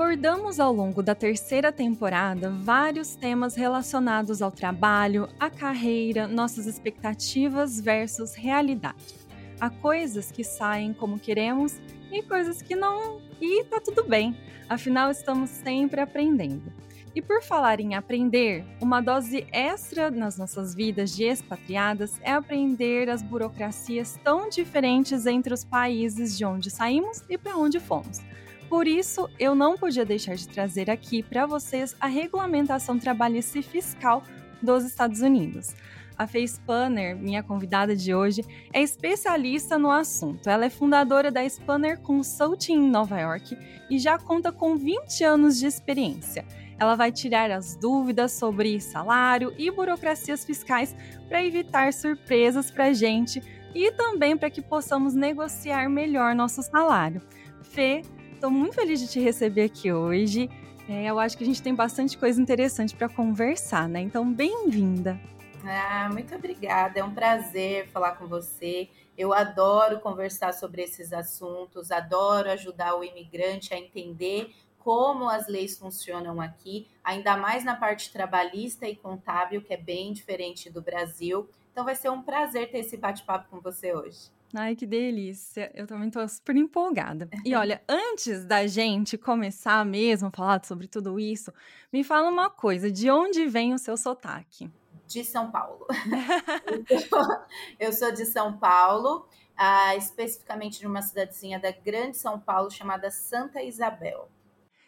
Abordamos ao longo da terceira temporada vários temas relacionados ao trabalho, à carreira, nossas expectativas versus realidade. Há coisas que saem como queremos e coisas que não, e tá tudo bem, afinal estamos sempre aprendendo. E por falar em aprender, uma dose extra nas nossas vidas de expatriadas é aprender as burocracias tão diferentes entre os países de onde saímos e para onde fomos. Por isso, eu não podia deixar de trazer aqui para vocês a regulamentação trabalhista e fiscal dos Estados Unidos. A Fê Spanner, minha convidada de hoje, é especialista no assunto. Ela é fundadora da Spanner Consulting em Nova York e já conta com 20 anos de experiência. Ela vai tirar as dúvidas sobre salário e burocracias fiscais para evitar surpresas para a gente e também para que possamos negociar melhor nosso salário. Fê, Estou muito feliz de te receber aqui hoje. É, eu acho que a gente tem bastante coisa interessante para conversar, né? Então, bem-vinda. Ah, muito obrigada. É um prazer falar com você. Eu adoro conversar sobre esses assuntos, adoro ajudar o imigrante a entender como as leis funcionam aqui, ainda mais na parte trabalhista e contábil, que é bem diferente do Brasil. Então vai ser um prazer ter esse bate-papo com você hoje. Ai, que delícia. Eu também tô super empolgada. E olha, antes da gente começar mesmo a falar sobre tudo isso, me fala uma coisa: de onde vem o seu sotaque? De São Paulo. eu sou de São Paulo, uh, especificamente de uma cidadezinha da Grande São Paulo chamada Santa Isabel.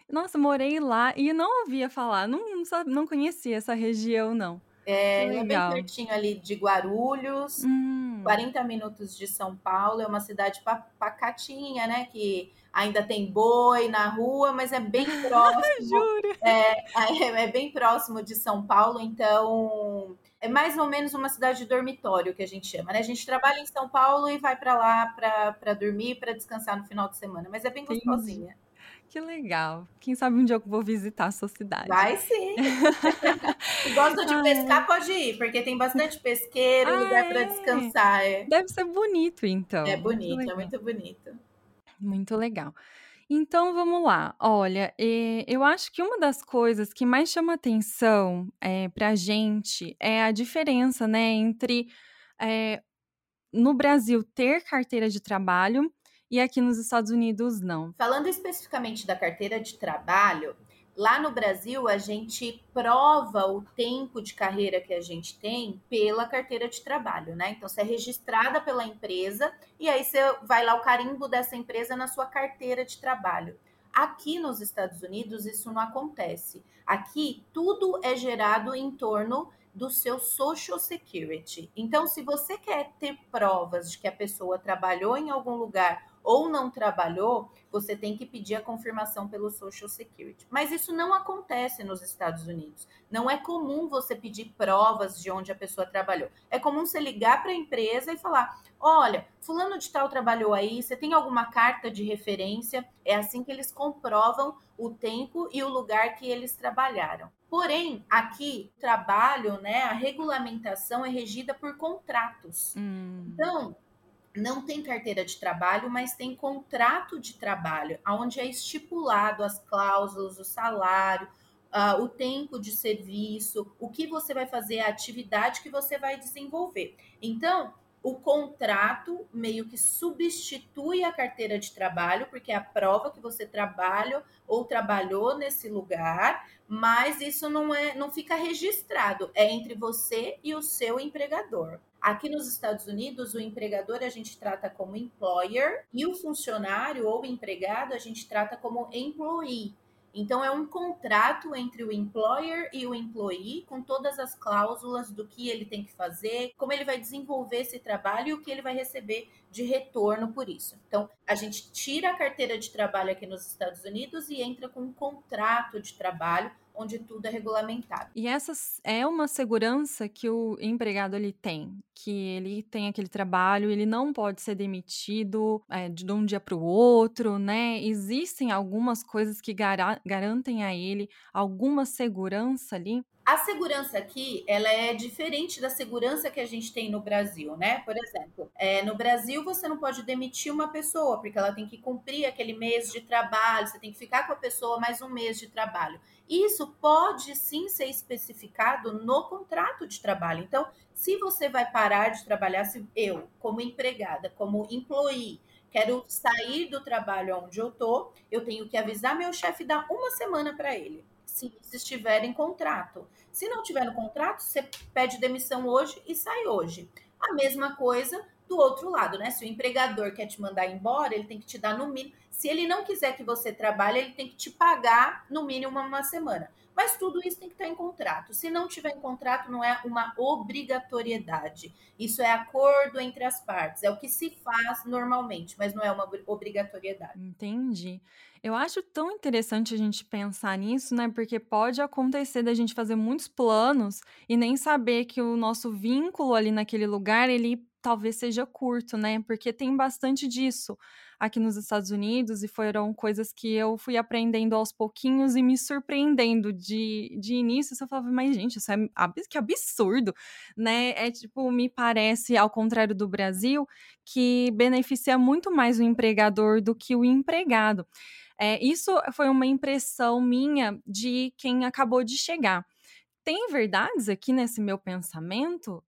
Nossa, morei lá e não ouvia falar, não, não, não conhecia essa região, não. É, é bem pertinho ali de Guarulhos, hum. 40 minutos de São Paulo, é uma cidade pacatinha, né? Que ainda tem boi na rua, mas é bem próximo. Juro. É, é, é, bem próximo de São Paulo, então é mais ou menos uma cidade de dormitório que a gente chama, né? A gente trabalha em São Paulo e vai para lá para dormir, para descansar no final de semana, mas é bem gostosinha. Que legal. Quem sabe um dia eu vou visitar a sua cidade. Vai sim. Se gosta de pescar, pode ir, porque tem bastante pesqueiro, e lugar para é. descansar. É. Deve ser bonito, então. É bonito, muito é muito bonito. Muito legal. Então vamos lá. Olha, eh, eu acho que uma das coisas que mais chama atenção é, para a gente é a diferença, né, entre é, no Brasil ter carteira de trabalho e aqui nos Estados Unidos não. Falando especificamente da carteira de trabalho, lá no Brasil a gente prova o tempo de carreira que a gente tem pela carteira de trabalho, né? Então você é registrada pela empresa e aí você vai lá o carimbo dessa empresa na sua carteira de trabalho. Aqui nos Estados Unidos isso não acontece. Aqui tudo é gerado em torno do seu Social Security. Então, se você quer ter provas de que a pessoa trabalhou em algum lugar ou não trabalhou, você tem que pedir a confirmação pelo Social Security. Mas isso não acontece nos Estados Unidos. Não é comum você pedir provas de onde a pessoa trabalhou. É comum você ligar para a empresa e falar: olha, fulano de tal trabalhou aí, você tem alguma carta de referência? É assim que eles comprovam o tempo e o lugar que eles trabalharam. Porém, aqui, o trabalho, né, a regulamentação é regida por contratos. Hum. Então, não tem carteira de trabalho, mas tem contrato de trabalho, onde é estipulado as cláusulas, o salário, uh, o tempo de serviço, o que você vai fazer, a atividade que você vai desenvolver. Então, o contrato meio que substitui a carteira de trabalho, porque é a prova que você trabalha ou trabalhou nesse lugar, mas isso não é, não fica registrado, é entre você e o seu empregador. Aqui nos Estados Unidos, o empregador a gente trata como employer e o funcionário ou empregado a gente trata como employee. Então, é um contrato entre o employer e o employee, com todas as cláusulas do que ele tem que fazer, como ele vai desenvolver esse trabalho e o que ele vai receber de retorno por isso. Então, a gente tira a carteira de trabalho aqui nos Estados Unidos e entra com um contrato de trabalho, onde tudo é regulamentado. E essa é uma segurança que o empregado ele tem, que ele tem aquele trabalho, ele não pode ser demitido é, de um dia para o outro, né? Existem algumas coisas que gar garantem a ele alguma segurança ali. A segurança aqui, ela é diferente da segurança que a gente tem no Brasil, né? Por exemplo, é, no Brasil você não pode demitir uma pessoa, porque ela tem que cumprir aquele mês de trabalho, você tem que ficar com a pessoa mais um mês de trabalho. Isso pode sim ser especificado no contrato de trabalho. Então, se você vai parar de trabalhar, se eu, como empregada, como employee, quero sair do trabalho onde eu tô, eu tenho que avisar meu chefe dar uma semana para ele se estiver em contrato. Se não tiver no contrato, você pede demissão hoje e sai hoje. A mesma coisa do outro lado, né? Se o empregador quer te mandar embora, ele tem que te dar no mínimo. Se ele não quiser que você trabalhe, ele tem que te pagar no mínimo uma semana. Mas tudo isso tem que estar em contrato. Se não tiver em contrato, não é uma obrigatoriedade. Isso é acordo entre as partes. É o que se faz normalmente, mas não é uma obrigatoriedade. Entendi. Eu acho tão interessante a gente pensar nisso, né? Porque pode acontecer da gente fazer muitos planos e nem saber que o nosso vínculo ali naquele lugar, ele talvez seja curto, né? Porque tem bastante disso aqui nos Estados Unidos e foram coisas que eu fui aprendendo aos pouquinhos e me surpreendendo de, de início. Eu falava, mas gente, isso é que absurdo, né? É tipo, me parece, ao contrário do Brasil, que beneficia muito mais o empregador do que o empregado. É, isso foi uma impressão minha de quem acabou de chegar. Tem verdades aqui nesse meu pensamento?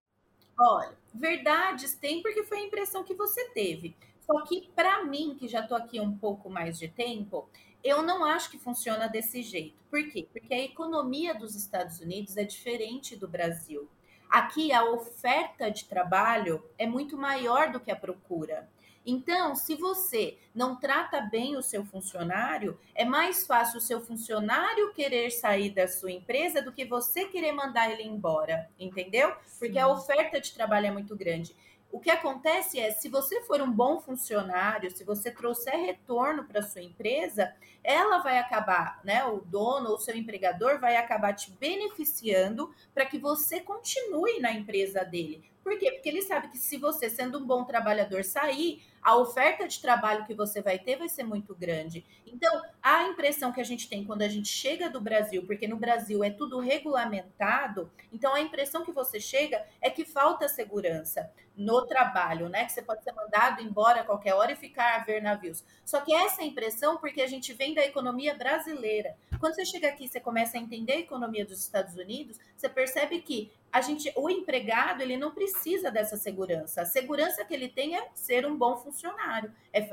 Olha, verdades tem porque foi a impressão que você teve. Só que para mim, que já estou aqui um pouco mais de tempo, eu não acho que funciona desse jeito. Por quê? Porque a economia dos Estados Unidos é diferente do Brasil. Aqui a oferta de trabalho é muito maior do que a procura. Então, se você não trata bem o seu funcionário, é mais fácil o seu funcionário querer sair da sua empresa do que você querer mandar ele embora, entendeu? Porque a oferta de trabalho é muito grande. O que acontece é, se você for um bom funcionário, se você trouxer retorno para sua empresa, ela vai acabar, né? O dono ou seu empregador vai acabar te beneficiando para que você continue na empresa dele. Por quê? Porque ele sabe que se você, sendo um bom trabalhador, sair, a oferta de trabalho que você vai ter vai ser muito grande. Então, a impressão que a gente tem quando a gente chega do Brasil, porque no Brasil é tudo regulamentado, então a impressão que você chega é que falta segurança no trabalho, né? Que você pode ser mandado embora a qualquer hora e ficar a ver navios. Só que essa é a impressão porque a gente vem da economia brasileira. Quando você chega aqui, você começa a entender a economia dos Estados Unidos, você percebe que a gente, o empregado, ele não precisa dessa segurança. A segurança que ele tem é ser um bom funcionário, é,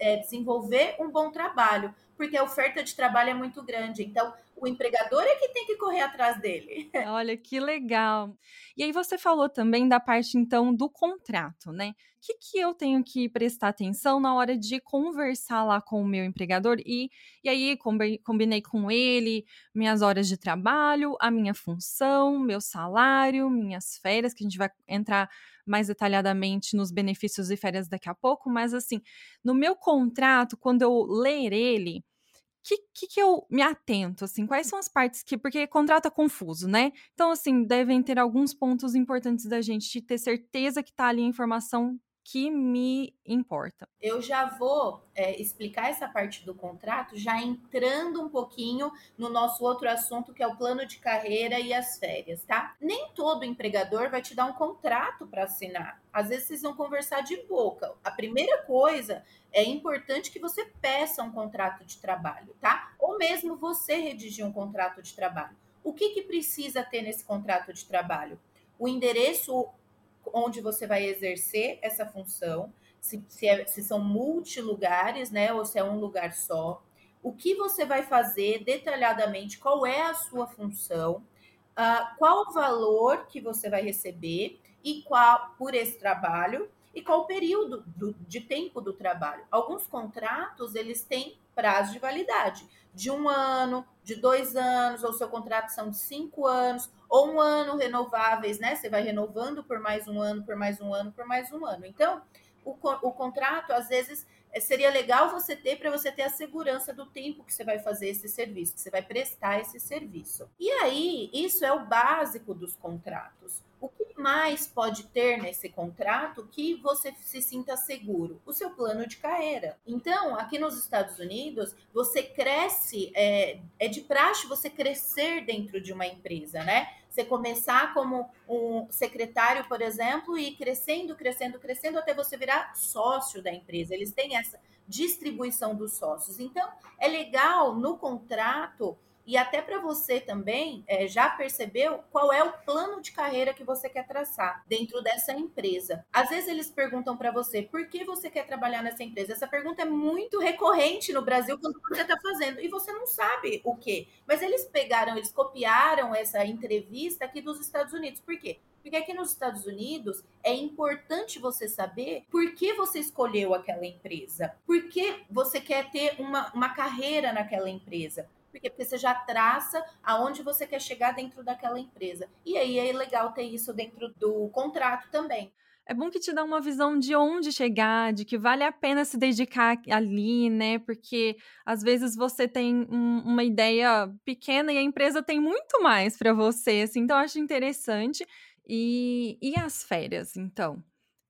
é desenvolver um bom trabalho, porque a oferta de trabalho é muito grande. Então, o empregador é que tem que correr atrás dele. Olha que legal. E aí você falou também da parte então do contrato, né? Que, que eu tenho que prestar atenção na hora de conversar lá com o meu empregador? E, e aí combinei com ele minhas horas de trabalho, a minha função, meu salário, minhas férias, que a gente vai entrar mais detalhadamente nos benefícios e férias daqui a pouco, mas assim, no meu contrato, quando eu ler ele, que, que, que eu me atento, assim, quais são as partes que, porque contrato é confuso, né? Então, assim, devem ter alguns pontos importantes da gente ter certeza que tá ali a informação que me importa. Eu já vou é, explicar essa parte do contrato, já entrando um pouquinho no nosso outro assunto, que é o plano de carreira e as férias, tá? Nem todo empregador vai te dar um contrato para assinar. Às vezes vocês vão conversar de boca. A primeira coisa é importante que você peça um contrato de trabalho, tá? Ou mesmo você redigir um contrato de trabalho. O que, que precisa ter nesse contrato de trabalho? O endereço onde você vai exercer essa função, se, se, é, se são multilugares, né, ou se é um lugar só, o que você vai fazer detalhadamente, qual é a sua função, uh, qual o valor que você vai receber e qual por esse trabalho e qual o período do, de tempo do trabalho. Alguns contratos eles têm prazo de validade de um ano, de dois anos, ou seu contrato são de cinco anos, ou um ano renováveis, né? Você vai renovando por mais um ano, por mais um ano, por mais um ano. Então, o, o contrato, às vezes, seria legal você ter para você ter a segurança do tempo que você vai fazer esse serviço, que você vai prestar esse serviço. E aí, isso é o básico dos contratos. O que mais pode ter nesse contrato que você se sinta seguro? O seu plano de carreira. Então, aqui nos Estados Unidos, você cresce, é, é de praxe você crescer dentro de uma empresa, né? Você começar como um secretário, por exemplo, e crescendo, crescendo, crescendo até você virar sócio da empresa. Eles têm essa distribuição dos sócios. Então, é legal no contrato e até para você também é, já percebeu qual é o plano de carreira que você quer traçar dentro dessa empresa. Às vezes eles perguntam para você por que você quer trabalhar nessa empresa. Essa pergunta é muito recorrente no Brasil quando você está fazendo e você não sabe o que. Mas eles pegaram, eles copiaram essa entrevista aqui dos Estados Unidos. Por quê? Porque aqui nos Estados Unidos é importante você saber por que você escolheu aquela empresa, por que você quer ter uma, uma carreira naquela empresa. Por quê? Porque você já traça aonde você quer chegar dentro daquela empresa. E aí é legal ter isso dentro do contrato também. É bom que te dá uma visão de onde chegar, de que vale a pena se dedicar ali, né? Porque às vezes você tem um, uma ideia pequena e a empresa tem muito mais para você, assim. Então eu acho interessante. E, e as férias, então?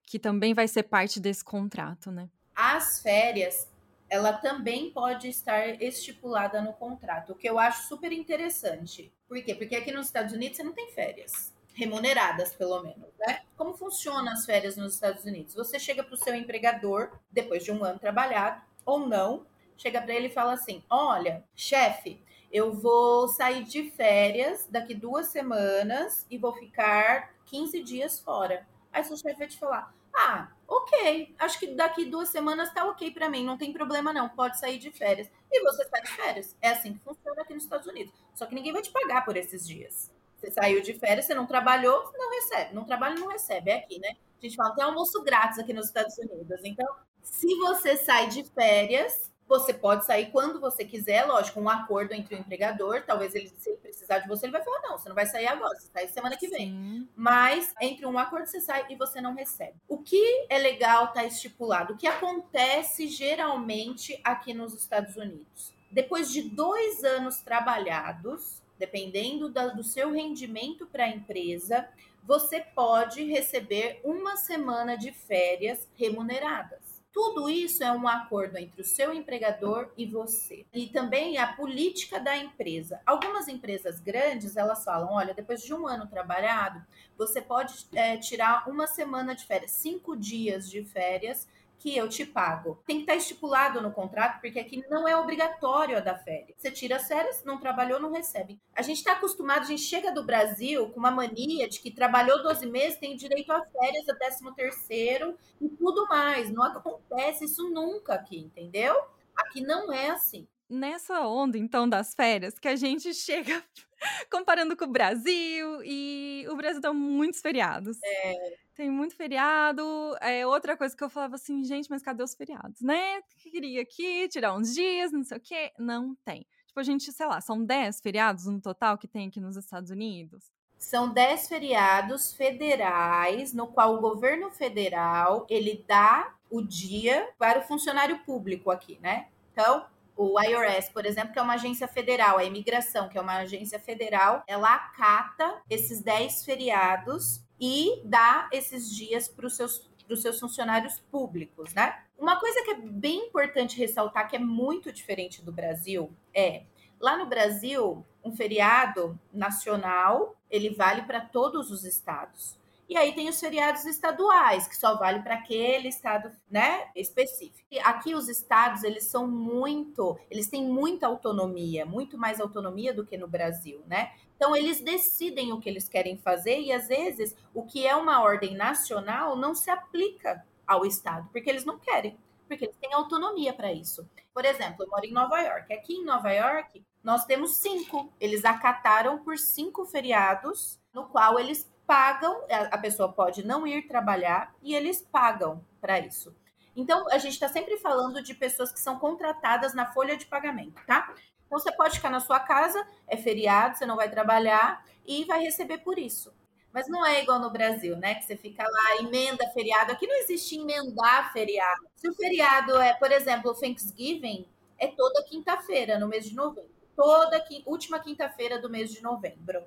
Que também vai ser parte desse contrato, né? As férias, ela também pode estar estipulada no contrato, o que eu acho super interessante. Por quê? Porque aqui nos Estados Unidos você não tem férias remuneradas, pelo menos, né? Como funcionam as férias nos Estados Unidos? Você chega para o seu empregador depois de um ano trabalhado ou não, chega para ele e fala assim: "Olha, chefe, eu vou sair de férias daqui duas semanas e vou ficar 15 dias fora". Aí seu chefe vai te falar: ah, ok. Acho que daqui duas semanas tá ok para mim, não tem problema não, pode sair de férias. E você sai de férias. É assim que funciona aqui nos Estados Unidos. Só que ninguém vai te pagar por esses dias. Você saiu de férias, você não trabalhou, não recebe. Não trabalha, não recebe. É aqui, né? A gente fala, tem almoço grátis aqui nos Estados Unidos. Então, se você sai de férias, você pode sair quando você quiser, lógico, um acordo entre o empregador. Talvez ele, se precisar de você, ele vai falar: não, você não vai sair agora, você sai semana que vem. Sim. Mas entre um acordo você sai e você não recebe. O que é legal estar tá estipulado? O que acontece geralmente aqui nos Estados Unidos? Depois de dois anos trabalhados, dependendo da, do seu rendimento para a empresa, você pode receber uma semana de férias remuneradas. Tudo isso é um acordo entre o seu empregador e você. E também a política da empresa. Algumas empresas grandes, elas falam, olha, depois de um ano trabalhado, você pode é, tirar uma semana de férias, cinco dias de férias, que eu te pago. Tem que estar estipulado no contrato, porque aqui não é obrigatório a dar férias. Você tira as férias, não trabalhou, não recebe. A gente está acostumado, a gente chega do Brasil com uma mania de que trabalhou 12 meses, tem direito a férias, a 13 terceiro e tudo mais. Não acontece isso nunca aqui, entendeu? Aqui não é assim. Nessa onda, então, das férias, que a gente chega comparando com o Brasil, e o Brasil dá muitos feriados. É. Tem muito feriado. É outra coisa que eu falava assim, gente, mas cadê os feriados, né? Queria aqui tirar uns dias, não sei o quê. Não tem. Tipo, a gente, sei lá, são 10 feriados no total que tem aqui nos Estados Unidos? São 10 feriados federais, no qual o governo federal, ele dá o dia para o funcionário público aqui, né? Então, o IRS, por exemplo, que é uma agência federal, a imigração, que é uma agência federal, ela acata esses 10 feriados e dá esses dias para os seus, seus funcionários públicos, né? Uma coisa que é bem importante ressaltar, que é muito diferente do Brasil, é lá no Brasil, um feriado nacional ele vale para todos os estados. E aí tem os feriados estaduais, que só vale para aquele estado, né, específico. E aqui os estados, eles são muito, eles têm muita autonomia, muito mais autonomia do que no Brasil, né? Então eles decidem o que eles querem fazer e às vezes o que é uma ordem nacional não se aplica ao estado, porque eles não querem, porque eles têm autonomia para isso. Por exemplo, eu moro em Nova York. Aqui em Nova York, nós temos cinco. Eles acataram por cinco feriados, no qual eles pagam, a pessoa pode não ir trabalhar e eles pagam para isso. Então, a gente está sempre falando de pessoas que são contratadas na folha de pagamento, tá? Então, você pode ficar na sua casa, é feriado, você não vai trabalhar e vai receber por isso. Mas não é igual no Brasil, né? Que você fica lá, emenda feriado. Aqui não existe emendar feriado. Se o feriado é, por exemplo, o Thanksgiving, é toda quinta-feira, no mês de novembro. Toda última quinta-feira do mês de novembro.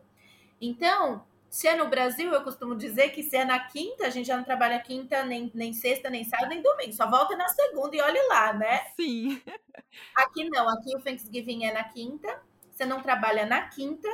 Então, se é no Brasil, eu costumo dizer que se é na quinta, a gente já não trabalha quinta, nem, nem sexta, nem sábado, nem domingo. Só volta na segunda e olhe lá, né? Sim. Aqui não, aqui o Thanksgiving é na quinta. Você não trabalha na quinta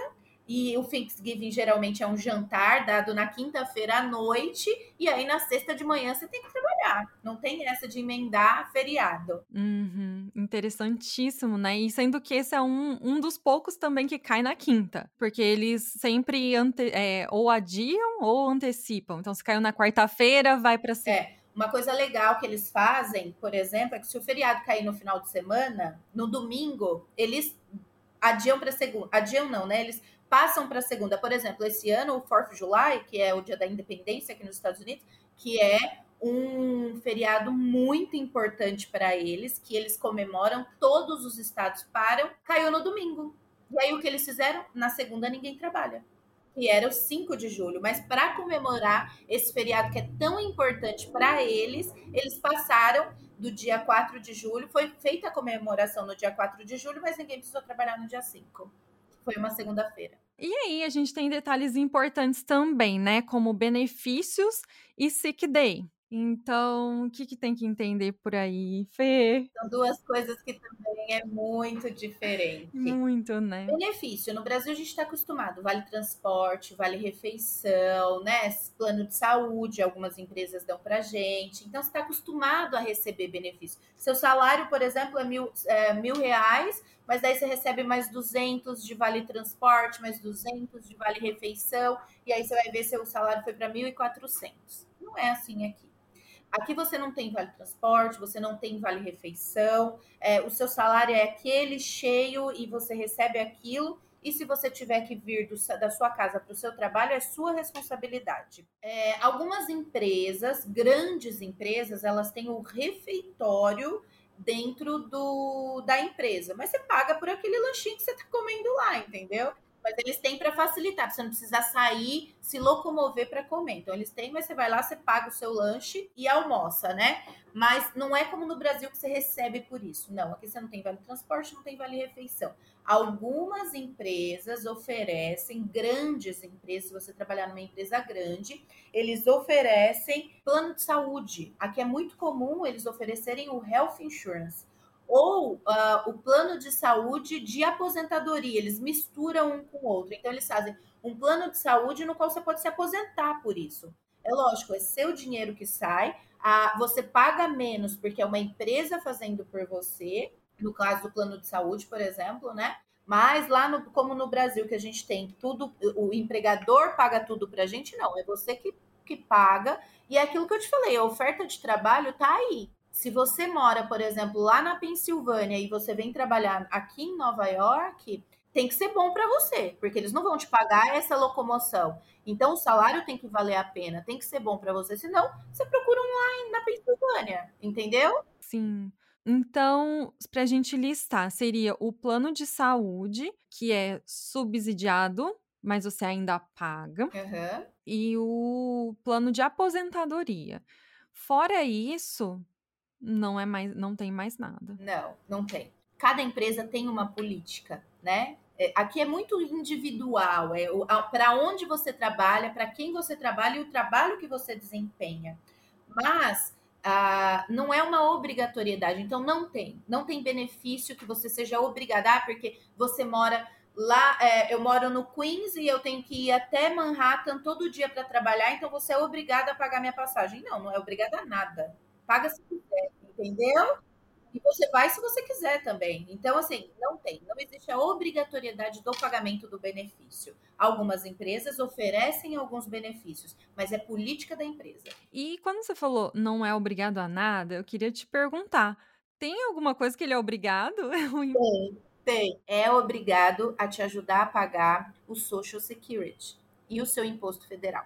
e o Thanksgiving geralmente é um jantar dado na quinta-feira à noite, e aí na sexta de manhã você tem que trabalhar. Não tem essa de emendar feriado. Uhum, interessantíssimo, né? E sendo que esse é um, um dos poucos também que cai na quinta, porque eles sempre ante, é, ou adiam ou antecipam. Então, se caiu na quarta-feira, vai para É. Uma coisa legal que eles fazem, por exemplo, é que se o feriado cair no final de semana, no domingo, eles adiam para segunda. Adiam não, né? Eles passam para segunda. Por exemplo, esse ano, o 4 de July, que é o dia da independência aqui nos Estados Unidos, que é um feriado muito importante para eles, que eles comemoram, todos os estados param, caiu no domingo. E aí o que eles fizeram? Na segunda ninguém trabalha. Que era o 5 de julho, mas para comemorar esse feriado que é tão importante para eles, eles passaram do dia 4 de julho, foi feita a comemoração no dia 4 de julho, mas ninguém precisou trabalhar no dia 5 foi uma segunda-feira. E aí a gente tem detalhes importantes também, né? Como benefícios e sick day. Então, o que, que tem que entender por aí, Fê? São duas coisas que também é muito diferente. Muito, né? Benefício. No Brasil a gente está acostumado. Vale transporte, vale refeição, né? Plano de saúde, algumas empresas dão pra gente. Então, você está acostumado a receber benefício. Seu salário, por exemplo, é mil, é mil reais, mas daí você recebe mais 200 de vale transporte, mais 200 de vale refeição, e aí você vai ver se o salário foi para 1.400. Não é assim aqui. Aqui você não tem vale transporte, você não tem vale refeição, é, o seu salário é aquele cheio e você recebe aquilo. E se você tiver que vir do, da sua casa para o seu trabalho, é sua responsabilidade. É, algumas empresas, grandes empresas, elas têm o refeitório dentro do, da empresa, mas você paga por aquele lanchinho que você está comendo lá, entendeu? Mas eles têm para facilitar, você não precisar sair, se locomover para comer. Então eles têm, mas você vai lá, você paga o seu lanche e almoça, né? Mas não é como no Brasil que você recebe por isso. Não, aqui você não tem vale transporte, não tem vale refeição. Algumas empresas oferecem, grandes empresas, se você trabalhar numa empresa grande, eles oferecem plano de saúde. Aqui é muito comum eles oferecerem o health insurance ou uh, o plano de saúde de aposentadoria. Eles misturam um com o outro. Então, eles fazem um plano de saúde no qual você pode se aposentar por isso. É lógico, é seu dinheiro que sai, a, você paga menos porque é uma empresa fazendo por você, no caso do plano de saúde, por exemplo, né? Mas lá, no, como no Brasil, que a gente tem tudo, o empregador paga tudo pra gente, não, é você que, que paga. E é aquilo que eu te falei, a oferta de trabalho tá aí. Se você mora, por exemplo, lá na Pensilvânia e você vem trabalhar aqui em Nova York, tem que ser bom para você, porque eles não vão te pagar essa locomoção. Então o salário tem que valer a pena, tem que ser bom para você, senão você procura um lá na Pensilvânia, entendeu? Sim. Então, para a gente listar, seria o plano de saúde, que é subsidiado, mas você ainda paga, uhum. e o plano de aposentadoria. Fora isso, não é mais, não tem mais nada. Não, não tem. Cada empresa tem uma política, né? É, aqui é muito individual, é para onde você trabalha, para quem você trabalha e o trabalho que você desempenha. Mas ah, não é uma obrigatoriedade, então não tem, não tem benefício que você seja obrigada, ah, porque você mora lá, é, eu moro no Queens e eu tenho que ir até Manhattan todo dia para trabalhar, então você é obrigada a pagar minha passagem. Não, não é obrigada a nada paga se quiser, entendeu? E você vai se você quiser também. Então, assim, não tem, não existe a obrigatoriedade do pagamento do benefício. Algumas empresas oferecem alguns benefícios, mas é política da empresa. E quando você falou não é obrigado a nada, eu queria te perguntar: tem alguma coisa que ele é obrigado? Tem, tem. É obrigado a te ajudar a pagar o Social Security e o seu imposto federal.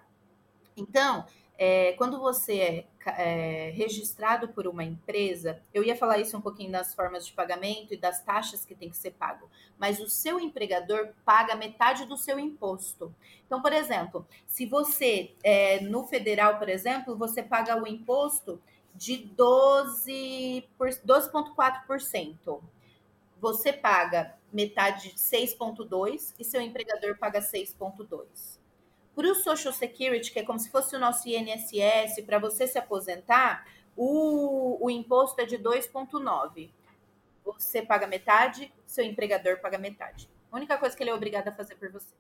Então, é, quando você é, é, registrado por uma empresa, eu ia falar isso um pouquinho das formas de pagamento e das taxas que tem que ser pago, mas o seu empregador paga metade do seu imposto. Então, por exemplo, se você, é, no federal, por exemplo, você paga o imposto de 12,4%. Você paga metade de 6,2% e seu empregador paga 6,2%. Para o Social Security, que é como se fosse o nosso INSS, para você se aposentar, o, o imposto é de 2,9%. Você paga metade, seu empregador paga metade. A única coisa que ele é obrigado a fazer por você.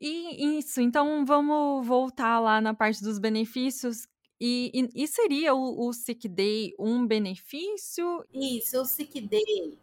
E isso, então vamos voltar lá na parte dos benefícios. E, e, e seria o, o Sick Day um benefício? Isso, o Sick Day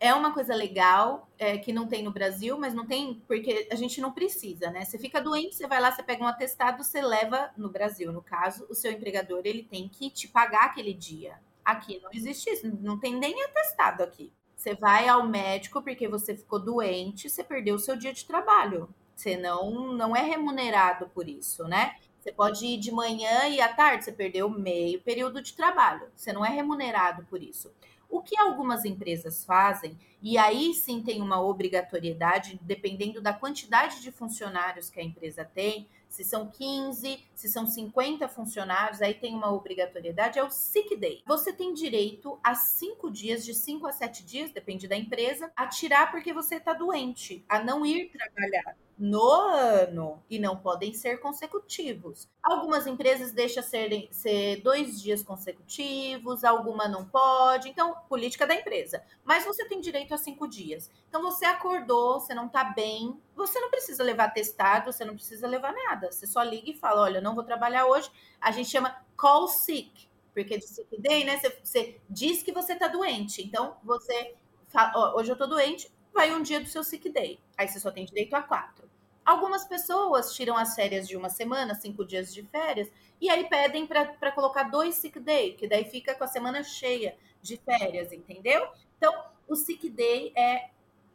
é uma coisa legal é, que não tem no Brasil, mas não tem porque a gente não precisa, né? Você fica doente, você vai lá, você pega um atestado, você leva no Brasil, no caso, o seu empregador ele tem que te pagar aquele dia. Aqui não existe isso, não tem nem atestado aqui. Você vai ao médico porque você ficou doente, você perdeu o seu dia de trabalho. Você não não é remunerado por isso, né? Você pode ir de manhã e à tarde, você perdeu meio período de trabalho. Você não é remunerado por isso. O que algumas empresas fazem, e aí sim tem uma obrigatoriedade, dependendo da quantidade de funcionários que a empresa tem, se são 15, se são 50 funcionários, aí tem uma obrigatoriedade, é o sick day. Você tem direito a cinco dias, de 5 a 7 dias, depende da empresa, a tirar porque você está doente, a não ir trabalhar no ano e não podem ser consecutivos. Algumas empresas deixam serem, ser dois dias consecutivos, alguma não pode. Então, política da empresa. Mas você tem direito a cinco dias. Então, você acordou, você não tá bem, você não precisa levar testado, você não precisa levar nada. Você só liga e fala: olha, não vou trabalhar hoje. A gente chama call sick, porque de sick day, né? Você, você diz que você tá doente. Então, você fala: hoje eu tô doente, vai um dia do seu sick day. Aí você só tem direito a quatro. Algumas pessoas tiram as férias de uma semana, cinco dias de férias, e aí pedem para colocar dois sick day, que daí fica com a semana cheia de férias, entendeu? Então, o sick day é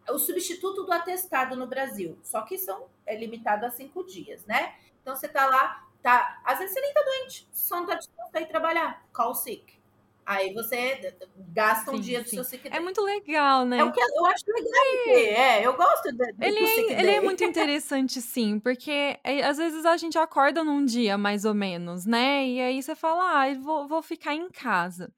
o substituto do atestado no Brasil, só que são é limitado a cinco dias, né? Então você tá lá, tá, às vezes você nem tá doente, só não tá disposto a ir trabalhar, call sick. Aí você gasta um sim, dia do sim. seu sick day. É muito legal, né? É o que eu acho legal. É, é eu gosto de, ele, do é, ele é muito interessante, sim, porque é, às vezes a gente acorda num dia, mais ou menos, né? E aí você fala, ah, vou, vou ficar em casa.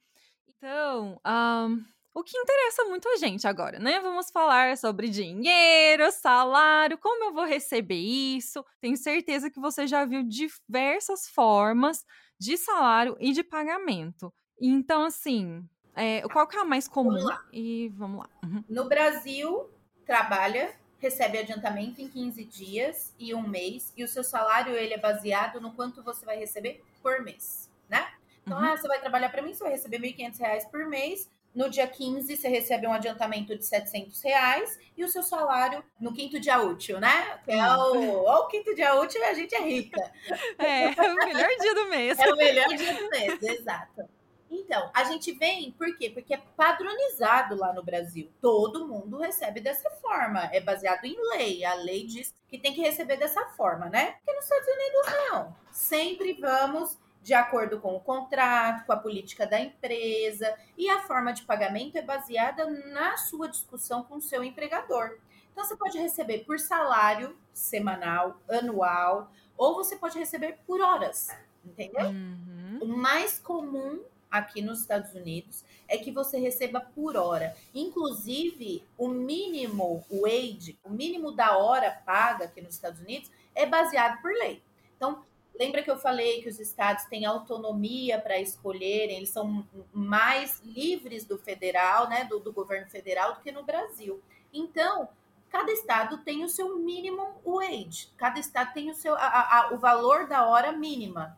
Então, um, o que interessa muito a gente agora, né? Vamos falar sobre dinheiro, salário, como eu vou receber isso. Tenho certeza que você já viu diversas formas de salário e de pagamento. Então, assim, é, qual que é a mais comum? Vamos. E vamos lá. Uhum. No Brasil, trabalha, recebe adiantamento em 15 dias e um mês, e o seu salário ele é baseado no quanto você vai receber por mês, né? Então, uhum. ah, você vai trabalhar para mim, você vai receber R$ 1.500 por mês. No dia 15, você recebe um adiantamento de 700 reais e o seu salário no quinto dia útil, né? Que é o, o quinto dia útil e a gente é rica. É, é o melhor dia do mês. É o melhor dia do mês, exato. Então, a gente vem, por quê? Porque é padronizado lá no Brasil. Todo mundo recebe dessa forma. É baseado em lei. A lei diz que tem que receber dessa forma, né? Porque nos Estados Unidos não. Sempre vamos de acordo com o contrato, com a política da empresa, e a forma de pagamento é baseada na sua discussão com o seu empregador. Então, você pode receber por salário semanal, anual, ou você pode receber por horas, entendeu? Uhum. O mais comum aqui nos Estados Unidos é que você receba por hora. Inclusive, o mínimo wage, o mínimo da hora paga aqui nos Estados Unidos é baseado por lei. Então, lembra que eu falei que os estados têm autonomia para escolherem, eles são mais livres do federal, né, do, do governo federal do que no Brasil. Então, cada estado tem o seu mínimo wage, cada estado tem o seu a, a, o valor da hora mínima.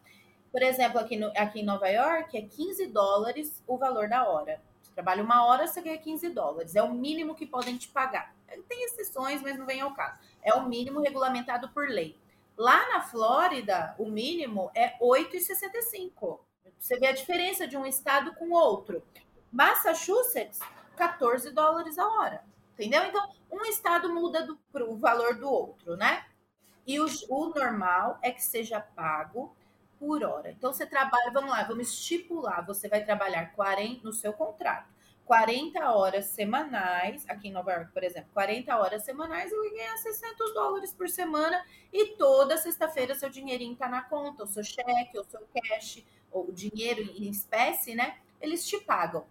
Por exemplo, aqui, no, aqui em Nova York é 15 dólares o valor da hora. Você trabalha uma hora, você ganha 15 dólares. É o mínimo que podem te pagar. Tem exceções, mas não vem ao caso. É o mínimo regulamentado por lei. Lá na Flórida, o mínimo é 8,65. Você vê a diferença de um estado com outro. Massachusetts, 14 dólares a hora. Entendeu? Então, um estado muda do, pro valor do outro, né? E o, o normal é que seja pago por hora. Então você trabalha, vamos lá, vamos estipular, você vai trabalhar 40 no seu contrato. 40 horas semanais, aqui em Nova York, por exemplo, 40 horas semanais, eu ia ganhar 600 dólares por semana e toda sexta-feira seu dinheirinho tá na conta, o seu cheque, o seu cash, ou dinheiro em espécie, né? Eles te pagam.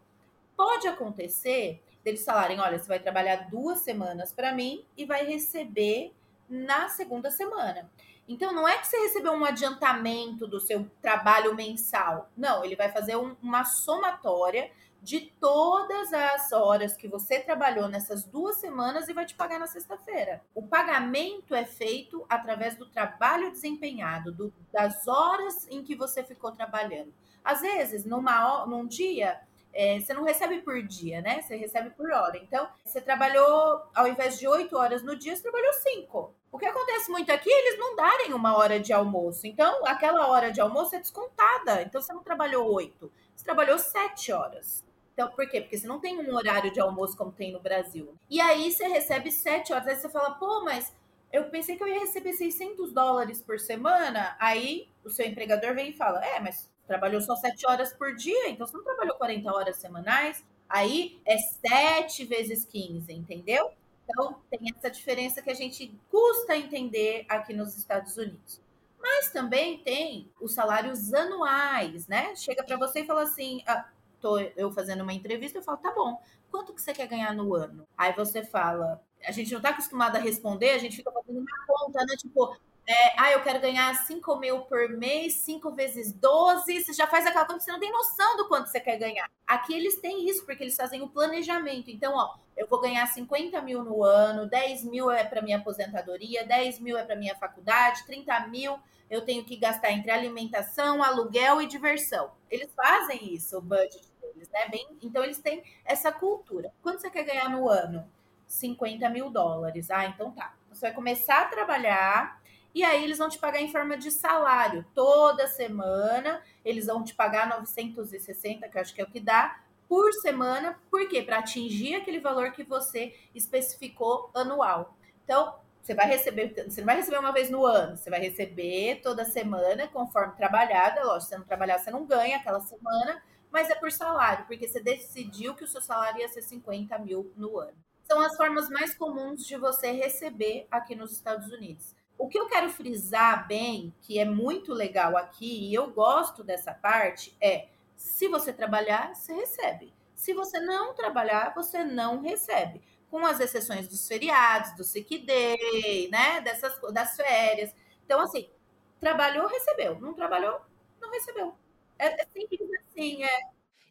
Pode acontecer deles falarem: olha, você vai trabalhar duas semanas para mim e vai receber na segunda semana. Então, não é que você recebeu um adiantamento do seu trabalho mensal. Não, ele vai fazer um, uma somatória de todas as horas que você trabalhou nessas duas semanas e vai te pagar na sexta-feira. O pagamento é feito através do trabalho desempenhado, do, das horas em que você ficou trabalhando. Às vezes, numa, num dia, é, você não recebe por dia, né? Você recebe por hora. Então, você trabalhou, ao invés de oito horas no dia, você trabalhou cinco. O que acontece muito aqui, eles não darem uma hora de almoço. Então, aquela hora de almoço é descontada. Então, você não trabalhou oito, você trabalhou sete horas. Então, por quê? Porque você não tem um horário de almoço como tem no Brasil. E aí você recebe sete horas. Aí você fala, pô, mas eu pensei que eu ia receber 600 dólares por semana. Aí o seu empregador vem e fala, é, mas trabalhou só sete horas por dia, então você não trabalhou 40 horas semanais. Aí é sete vezes 15, entendeu? Então, tem essa diferença que a gente custa entender aqui nos Estados Unidos. Mas também tem os salários anuais, né? Chega para você e fala assim: ah, tô eu fazendo uma entrevista, eu falo, tá bom, quanto que você quer ganhar no ano? Aí você fala, a gente não tá acostumado a responder, a gente fica fazendo uma conta, né? Tipo, é, ah, eu quero ganhar 5 mil por mês, 5 vezes 12. Você já faz aquela conta, você não tem noção do quanto você quer ganhar. Aqui eles têm isso, porque eles fazem o planejamento. Então, ó, eu vou ganhar 50 mil no ano, 10 mil é para minha aposentadoria, 10 mil é para minha faculdade, 30 mil eu tenho que gastar entre alimentação, aluguel e diversão. Eles fazem isso, o budget deles, né? Bem, então eles têm essa cultura. Quanto você quer ganhar no ano? 50 mil dólares. Ah, então tá. Você vai começar a trabalhar e aí eles vão te pagar em forma de salário. Toda semana eles vão te pagar 960, que eu acho que é o que dá, por semana. Por quê? Para atingir aquele valor que você especificou anual. Então, você vai receber, você não vai receber uma vez no ano, você vai receber toda semana, conforme trabalhada. Lógico, se você não trabalhar, você não ganha aquela semana, mas é por salário, porque você decidiu que o seu salário ia ser 50 mil no ano. São as formas mais comuns de você receber aqui nos Estados Unidos. O que eu quero frisar bem, que é muito legal aqui, e eu gosto dessa parte, é se você trabalhar, você recebe. Se você não trabalhar, você não recebe com as exceções dos feriados, do sick day, né, dessas das férias. Então assim, trabalhou, recebeu, não trabalhou, não recebeu. É, é simples assim, é.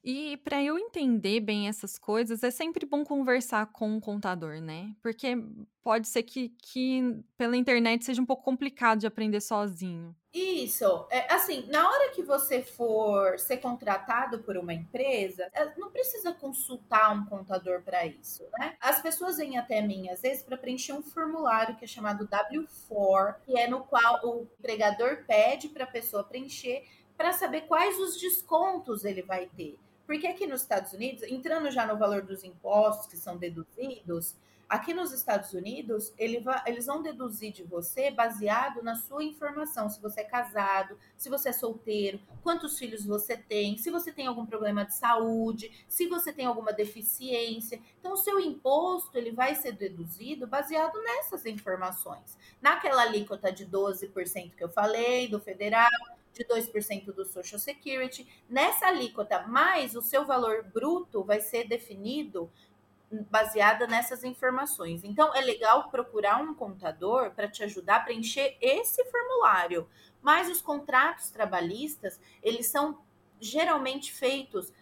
E para eu entender bem essas coisas, é sempre bom conversar com um contador, né? Porque pode ser que, que pela internet seja um pouco complicado de aprender sozinho. Isso. É, assim, na hora que você for ser contratado por uma empresa, é, não precisa consultar um contador para isso, né? As pessoas vêm até mim, às vezes, para preencher um formulário que é chamado W4, que é no qual o empregador pede para a pessoa preencher para saber quais os descontos ele vai ter. Porque aqui nos Estados Unidos, entrando já no valor dos impostos que são deduzidos, Aqui nos Estados Unidos, ele vai, eles vão deduzir de você baseado na sua informação, se você é casado, se você é solteiro, quantos filhos você tem, se você tem algum problema de saúde, se você tem alguma deficiência. Então, o seu imposto ele vai ser deduzido baseado nessas informações. Naquela alíquota de 12% que eu falei, do federal, de 2% do Social Security. Nessa alíquota, mais o seu valor bruto vai ser definido baseada nessas informações. Então, é legal procurar um contador para te ajudar a preencher esse formulário. Mas os contratos trabalhistas, eles são geralmente feitos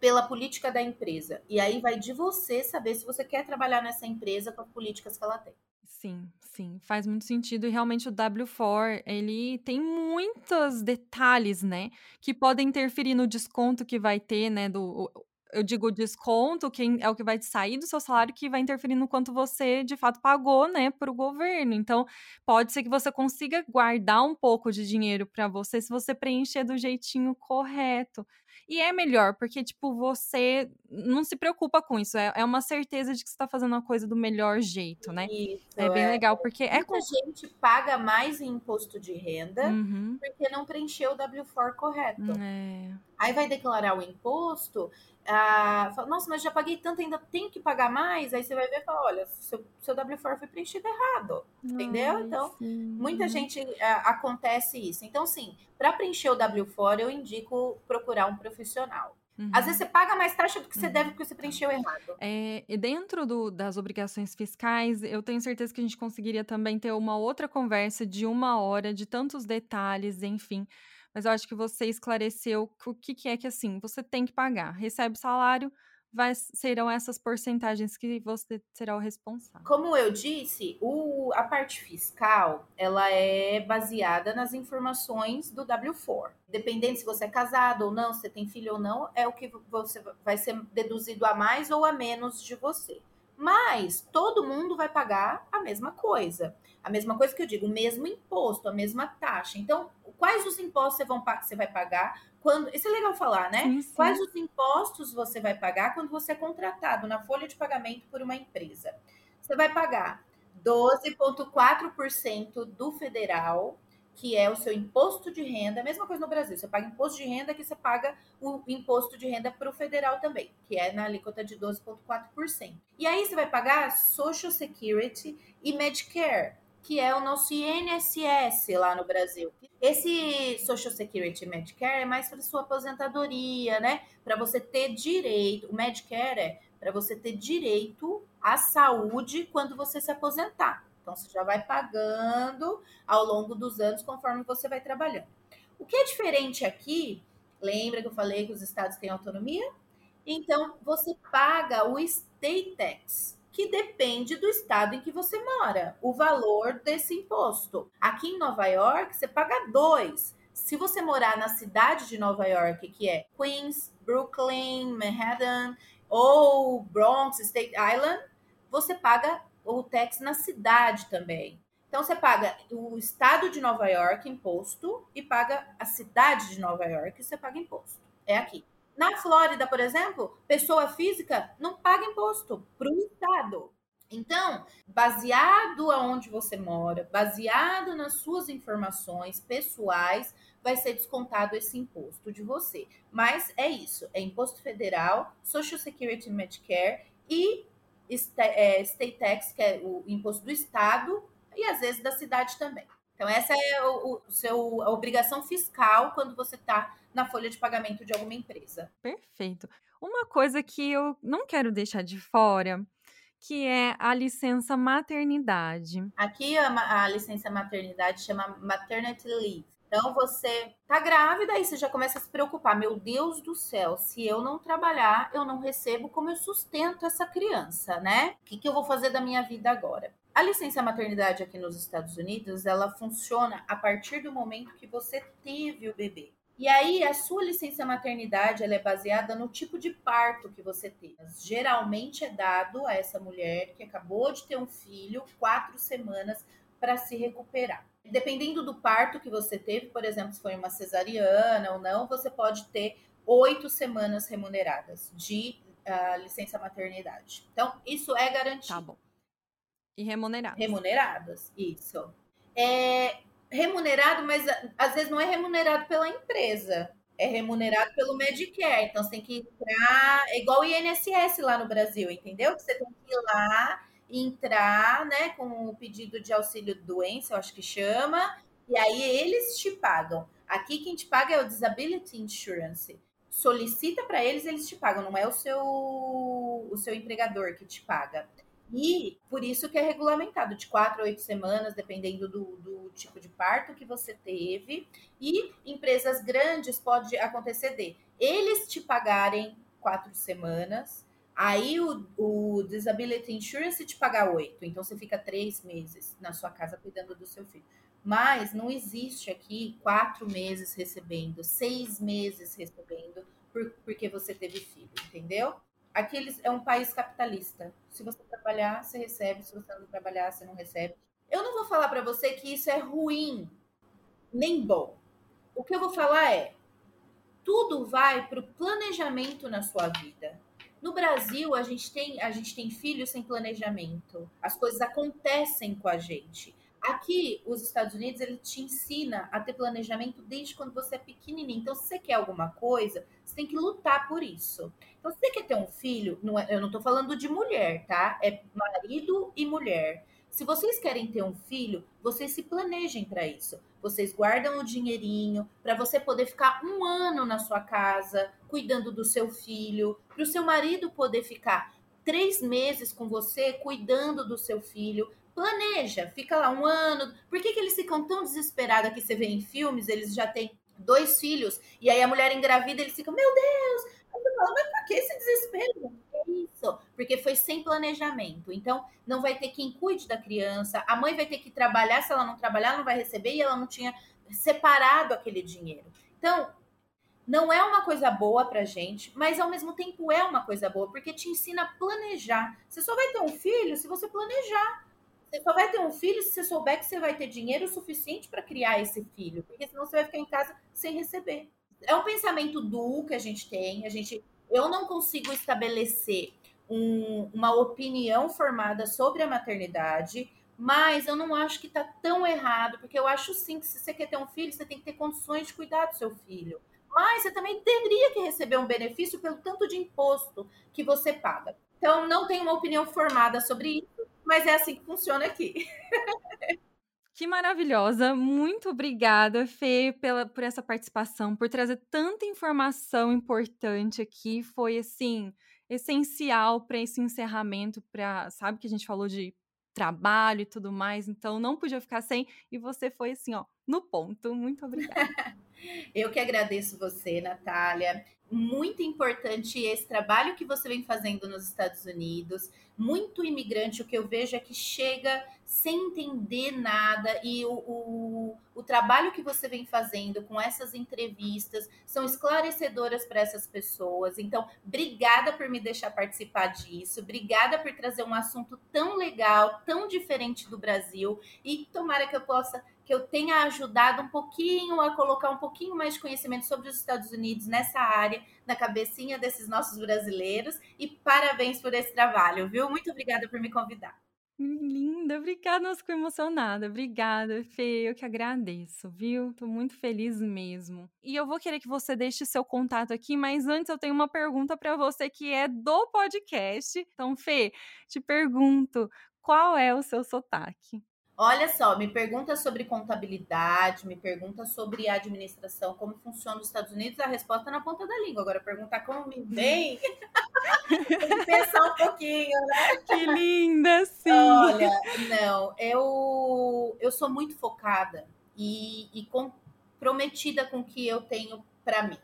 pela política da empresa. E aí vai de você saber se você quer trabalhar nessa empresa com as políticas que ela tem. Sim, sim, faz muito sentido e realmente o W4, ele tem muitos detalhes, né, que podem interferir no desconto que vai ter, né, do eu digo desconto, quem é o que vai sair do seu salário que vai interferir no quanto você de fato pagou, né, para o governo. Então, pode ser que você consiga guardar um pouco de dinheiro para você se você preencher do jeitinho correto. E é melhor, porque, tipo, você não se preocupa com isso. É, é uma certeza de que você está fazendo a coisa do melhor jeito, né? Isso, é bem legal, porque Muita é com. gente paga mais em imposto de renda Uhum. porque não preencheu o W4 correto. É. Aí vai declarar o imposto, ah, fala, nossa, mas já paguei tanto, ainda tenho que pagar mais? Aí você vai ver e fala, olha, seu, seu W4 foi preenchido errado. Entendeu? Ai, Então, sim. Muita Uhum. gente ah, acontece isso. Então, sim, para preencher o W4, eu indico procurar um profissional. Uhum. Às vezes você paga mais taxa do que você Uhum. deve porque você preencheu errado. É, e dentro do- das obrigações fiscais, eu tenho certeza que a gente conseguiria também ter uma outra conversa de uma hora, de tantos detalhes, enfim. Mas eu acho que você esclareceu o que, que é que, assim, você tem que pagar. Recebe salário, vai, serão essas porcentagens que você será o responsável. Como eu disse, o- a parte fiscal ela é baseada nas informações do W4. Dependendo se você é casado ou não, se tem filho ou não, é o que você vai ser deduzido a mais ou a menos de você. Mas todo mundo vai pagar a mesma coisa. A mesma coisa que eu digo, o mesmo imposto, a mesma taxa. Então, quais os impostos você, vai pagar quando. Isso é legal falar, né? Sim, sim. Quais os impostos você vai pagar quando você é contratado na folha de pagamento por uma empresa? Você vai pagar 12,4% do federal, que é o seu imposto de renda. Mesma coisa no Brasil, você paga imposto de renda, que você paga o imposto de renda para o federal também, que é na alíquota de 12,4%. E aí você vai pagar Social Security e Medicare, que é o nosso INSS lá no Brasil. Esse Social Security Medicare é mais para sua aposentadoria, né? Para você ter direito. O Medicare é para você ter direito à saúde quando você se aposentar. Então você já vai pagando ao longo dos anos conforme você vai trabalhando. O que é diferente aqui, lembra que eu falei que os estados têm autonomia? Então você paga o state tax, que depende do estado em que você mora, o valor desse imposto. Aqui em Nova York, você paga dois. Se você morar na cidade de Nova York, que é Queens, Brooklyn, Manhattan ou Bronx, State Island, você paga o tax na cidade também. Então você paga o estado de Nova York imposto e paga a cidade de Nova York, você paga imposto. É aqui. Na Flórida, por exemplo, pessoa física não paga imposto para o estado. Então, baseado aonde você mora, baseado nas suas informações pessoais, vai ser descontado esse imposto de você. Mas é isso, é imposto federal, Social Security and Medicare e State Tax, que é o imposto do estado e às vezes da cidade também. Então essa é o, o seu, a obrigação fiscal quando você está na folha de pagamento de alguma empresa. Perfeito. Uma coisa que eu não quero deixar de fora, que é a licença maternidade. Aqui a, a licença maternidade chama maternity leave. Então você tá grávida e você já começa a se preocupar. Meu Deus do céu, se eu não trabalhar, eu não recebo como eu sustento essa criança, né? O que, que eu vou fazer da minha vida agora? A licença maternidade aqui nos Estados Unidos, ela funciona a partir do momento que você teve o bebê. E aí, a sua licença maternidade ela é baseada no tipo de parto que você teve. Geralmente é dado a essa mulher que acabou de ter um filho quatro semanas para se recuperar. Dependendo do parto que você teve, por exemplo, se foi uma cesariana ou não, você pode ter oito semanas remuneradas de uh, licença maternidade. Então, isso é garantido. Tá bom. E remuneradas. Remuneradas, isso. É remunerado, mas às vezes não é remunerado pela empresa. É remunerado pelo Medicare. Então, você tem que entrar. É igual o INSS lá no Brasil, entendeu? Que você tem que ir lá entrar, né, com o pedido de auxílio doença, eu acho que chama, e aí eles te pagam. Aqui quem te paga é o Disability Insurance. Solicita para eles, eles te pagam, não é o seu o seu empregador que te paga. E por isso que é regulamentado de quatro a oito semanas, dependendo do, do tipo de parto que você teve. E empresas grandes pode acontecer de eles te pagarem quatro semanas, Aí o, o, Disability Insurance te paga oito, então você fica três meses na sua casa cuidando do seu filho. Mas não existe aqui quatro meses recebendo, seis meses recebendo, por, porque você teve filho, entendeu? Aqui eles, é um país capitalista. Se você trabalhar, você recebe. Se você não trabalhar, você não recebe. Eu não vou falar para você que isso é ruim, nem bom. O que eu vou falar é, tudo vai para o planejamento na sua vida. No Brasil, a gente tem a gente tem filhos sem planejamento. As coisas acontecem com a gente. Aqui, os Estados Unidos, ele te ensina a ter planejamento desde quando você é pequenininho. Então, se você quer alguma coisa, você tem que lutar por isso. Então, se você quer ter um filho, não é, eu não estou falando de mulher, tá? É marido e mulher. Se vocês querem ter um filho, vocês se planejem para isso. Vocês guardam o dinheirinho para você poder ficar um ano na sua casa cuidando do seu filho, para o seu marido poder ficar três meses com você cuidando do seu filho, planeja, fica lá um ano. Por que, que eles ficam tão desesperados que você vê em filmes? Eles já têm dois filhos, e aí a mulher engravida, eles ficam, meu Deus! Fala, mas por que esse desespero? Isso, porque foi sem planejamento. Então, não vai ter quem cuide da criança, a mãe vai ter que trabalhar, se ela não trabalhar, não vai receber, e ela não tinha separado aquele dinheiro. Então, não é uma coisa boa pra gente, mas ao mesmo tempo é uma coisa boa, porque te ensina a planejar. Você só vai ter um filho se você planejar. Você só vai ter um filho se você souber que você vai ter dinheiro suficiente para criar esse filho, porque senão você vai ficar em casa sem receber. É um pensamento duo que a gente tem. A gente, eu não consigo estabelecer um, uma opinião formada sobre a maternidade, mas eu não acho que está tão errado, porque eu acho sim que se você quer ter um filho, você tem que ter condições de cuidar do seu filho. Mas você também teria que receber um benefício pelo tanto de imposto que você paga. Então, não tenho uma opinião formada sobre isso mas é assim que funciona aqui. Que maravilhosa! Muito obrigada, Fê, pela, por essa participação, por trazer tanta informação importante aqui. Foi assim essencial para esse encerramento, para sabe que a gente falou de trabalho e tudo mais, então não podia ficar sem. E você foi assim, ó, no ponto. Muito obrigada. Eu que agradeço você, Natália. Muito importante esse trabalho que você vem fazendo nos Estados Unidos. Muito imigrante, o que eu vejo é que chega sem entender nada e o, o, o trabalho que você vem fazendo com essas entrevistas são esclarecedoras para essas pessoas. Então, obrigada por me deixar participar disso, obrigada por trazer um assunto tão legal, tão diferente do Brasil e tomara que eu possa que eu tenha ajudado um pouquinho a colocar um pouquinho mais de conhecimento sobre os Estados Unidos nessa área, na cabecinha desses nossos brasileiros. E parabéns por esse trabalho, viu? Muito obrigada por me convidar. Linda, obrigada, nossa, fico emocionada. Obrigada, Fê, eu que agradeço, viu? Tô muito feliz mesmo. E eu vou querer que você deixe seu contato aqui, mas antes eu tenho uma pergunta para você que é do podcast. Então, Fê, te pergunto, qual é o seu sotaque? Olha só, me pergunta sobre contabilidade, me pergunta sobre administração, como funciona nos Estados Unidos, a resposta é na ponta da língua. Agora, perguntar como me vem, tem que pensar um pouquinho, né? Que linda, sim! Olha, não, eu, eu sou muito focada e, e comprometida com o que eu tenho para mim.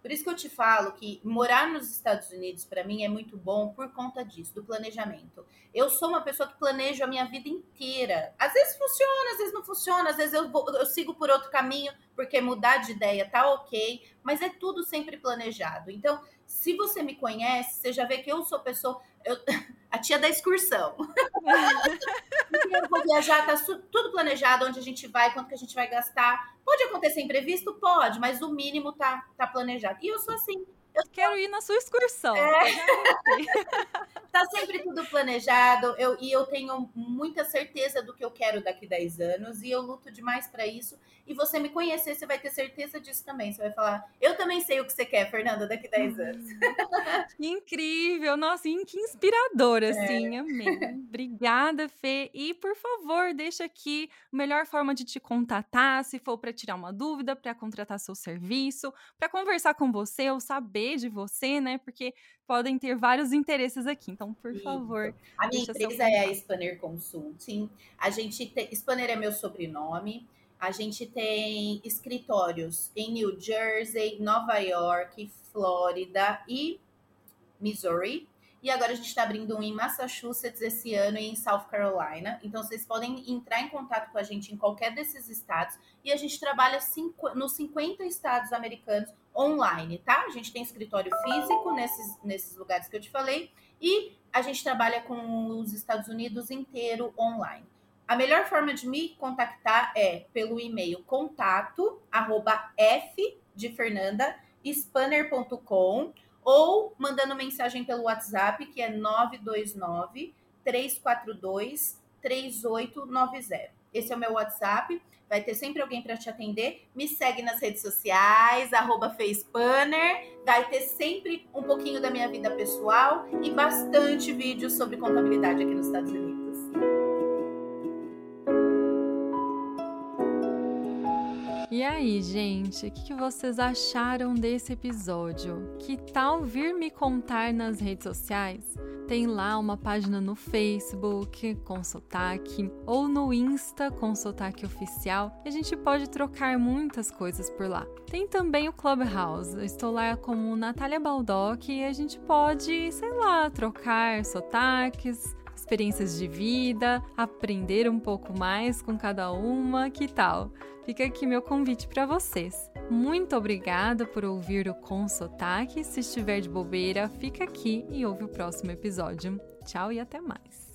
Por isso que eu te falo que morar nos Estados Unidos para mim é muito bom por conta disso, do planejamento. Eu sou uma pessoa que planejo a minha vida inteira. Às vezes funciona, às vezes não funciona, às vezes eu, vou, eu sigo por outro caminho, porque mudar de ideia tá ok, mas é tudo sempre planejado. Então, se você me conhece, você já vê que eu sou pessoa. Eu, a tia da excursão. eu vou viajar, tá tudo planejado, onde a gente vai, quanto que a gente vai gastar. Pode acontecer imprevisto? Pode, mas o mínimo tá, tá planejado. E eu sou assim. Eu quero ir na sua excursão. É. tá sempre tudo planejado. Eu, e eu tenho muita certeza do que eu quero daqui 10 anos. E eu luto demais para isso. E você me conhecer, você vai ter certeza disso também. Você vai falar, eu também sei o que você quer, Fernanda, daqui 10 uhum. anos. que incrível! Nossa, que inspirador, é. assim, é. amei. Obrigada, Fê. E, por favor, deixa aqui a melhor forma de te contatar, se for para tirar uma dúvida, para contratar seu serviço, para conversar com você ou saber de você, né? Porque podem ter vários interesses aqui. Então, por Isso. favor. A minha empresa é a Spanner Consulting. A gente tem. Spanner é meu sobrenome. A gente tem escritórios em New Jersey, Nova York, Flórida e Missouri. E agora a gente está abrindo um em Massachusetts esse ano e em South Carolina. Então vocês podem entrar em contato com a gente em qualquer desses estados. E a gente trabalha cinco, nos 50 estados americanos online, tá? A gente tem escritório físico nesses, nesses lugares que eu te falei. E a gente trabalha com os Estados Unidos inteiro online. A melhor forma de me contactar é pelo e-mail contato arroba f de Fernanda spanner.com ou mandando mensagem pelo WhatsApp, que é 929 342 3890. Esse é o meu WhatsApp. Vai ter sempre alguém para te atender. Me segue nas redes sociais, arroba Facepanner. Vai ter sempre um pouquinho da minha vida pessoal e bastante vídeo sobre contabilidade aqui nos Estados Unidos. E aí, gente, o que vocês acharam desse episódio? Que tal vir me contar nas redes sociais? Tem lá uma página no Facebook com sotaque ou no Insta com sotaque oficial e a gente pode trocar muitas coisas por lá. Tem também o Clubhouse, eu estou lá como Natália Baldock e a gente pode, sei lá, trocar sotaques, experiências de vida, aprender um pouco mais com cada uma, que tal? Fica aqui meu convite para vocês. Muito obrigada por ouvir o Com Sotaque. Se estiver de bobeira, fica aqui e ouve o próximo episódio. Tchau e até mais.